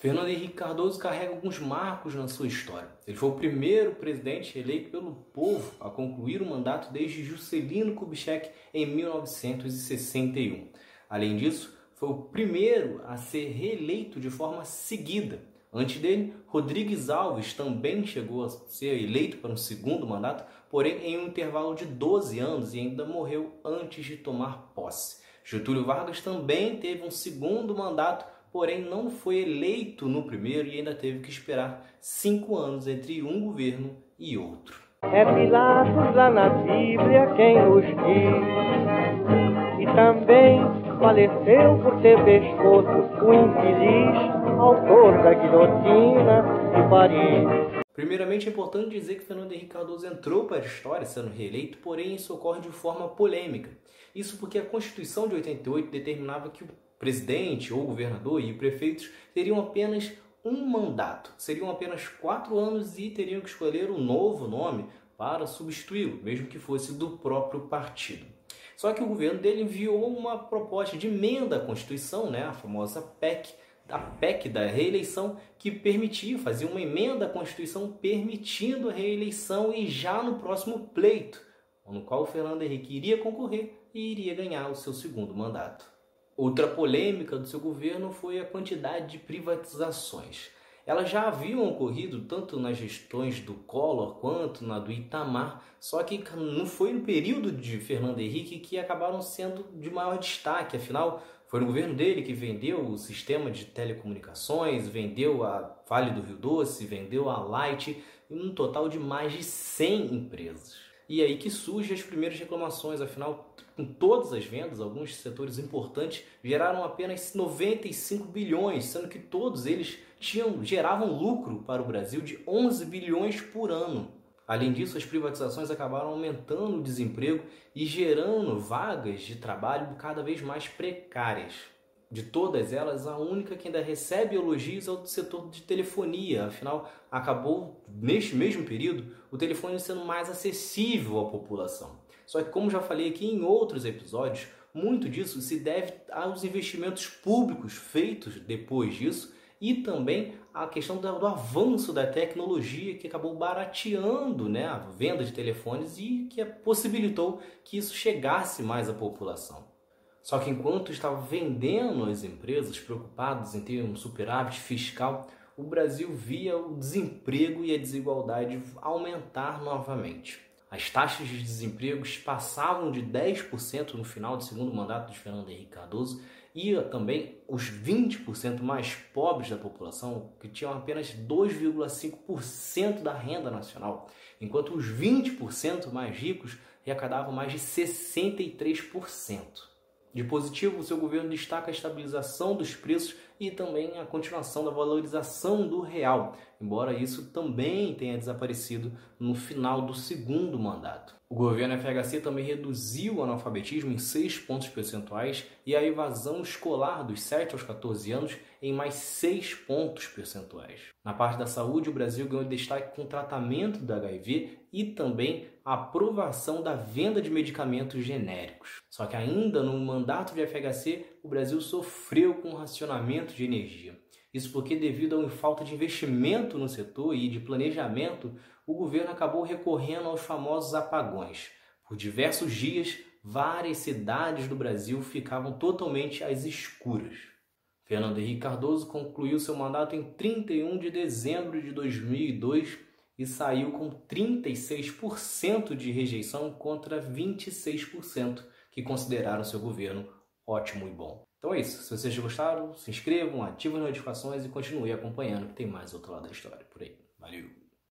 Fernando Henrique Cardoso carrega alguns marcos na sua história. Ele foi o primeiro presidente eleito pelo povo a concluir o mandato desde Juscelino Kubitschek em 1961. Além disso, foi o primeiro a ser reeleito de forma seguida. Antes dele, Rodrigues Alves também chegou a ser eleito para um segundo mandato, porém em um intervalo de 12 anos e ainda morreu antes de tomar posse. Getúlio Vargas também teve um segundo mandato, porém não foi eleito no primeiro e ainda teve que esperar cinco anos entre um governo e outro. É Pilatos lá na Bíblia quem nos diz, e também faleceu por ter pescoço o infeliz autor da guilhotina de Paris. Primeiramente, é importante dizer que Fernando Henrique Cardoso entrou para a história sendo reeleito, porém isso ocorre de forma polêmica. Isso porque a Constituição de 88 determinava que o presidente ou governador e prefeitos teriam apenas um mandato, seriam apenas quatro anos e teriam que escolher um novo nome para substituí-lo, mesmo que fosse do próprio partido. Só que o governo dele enviou uma proposta de emenda à Constituição, né, a famosa PEC, a PEC da reeleição, que permitia, fazia uma emenda à Constituição permitindo a reeleição e já no próximo pleito, no qual o Fernando Henrique iria concorrer e iria ganhar o seu segundo mandato. Outra polêmica do seu governo foi a quantidade de privatizações. Elas já haviam ocorrido tanto nas gestões do Collor quanto na do Itamar, só que não foi no período de Fernando Henrique que acabaram sendo de maior destaque, afinal, foi no governo dele que vendeu o sistema de telecomunicações, vendeu a Vale do Rio Doce, vendeu a Light, um total de mais de 100 empresas. E aí que surgem as primeiras reclamações, afinal, com todas as vendas, alguns setores importantes geraram apenas 95 bilhões, sendo que todos eles tinham, geravam lucro para o Brasil de 11 bilhões por ano. Além disso, as privatizações acabaram aumentando o desemprego e gerando vagas de trabalho cada vez mais precárias. De todas elas, a única que ainda recebe elogios é o setor de telefonia. Afinal, acabou, neste mesmo período, o telefone sendo mais acessível à população. Só que, como já falei aqui em outros episódios, muito disso se deve aos investimentos públicos feitos depois disso e também a questão do, do, avanço da tecnologia que acabou barateando né, a venda de telefones e que possibilitou que isso chegasse mais à população. Só que enquanto estava vendendo as empresas preocupadas em ter um superávit fiscal, o Brasil via o desemprego e a desigualdade aumentar novamente. As taxas de desemprego passavam de 10% no final do segundo mandato de Fernando Henrique Cardoso e também os 20% mais pobres da população, que tinham apenas 2,5% da renda nacional, enquanto os 20% mais ricos arrecadavam mais de 63%. De positivo, o seu governo destaca a estabilização dos preços e também a continuação da valorização do real, embora isso também tenha desaparecido no final do segundo mandato. O governo FHC também reduziu o analfabetismo em 6 pontos percentuais e a evasão escolar dos 7 aos 14 anos em mais 6 pontos percentuais. Na parte da saúde, o Brasil ganhou destaque com o tratamento do HIV e também a aprovação da venda de medicamentos genéricos. Só que ainda no mandato de FHC, o Brasil sofreu com o racionamento de energia. Isso porque, devido à falta de investimento no setor e de planejamento, o governo acabou recorrendo aos famosos apagões. Por diversos dias, várias cidades do Brasil ficavam totalmente às escuras. Fernando Henrique Cardoso concluiu seu mandato em 31 de dezembro de 2002 e saiu com 36% de rejeição contra 26% que consideraram seu governo ótimo e bom. Então é isso. Se vocês gostaram, se inscrevam, ativem as notificações e continuem acompanhando que tem mais outro lado da história por aí. Valeu!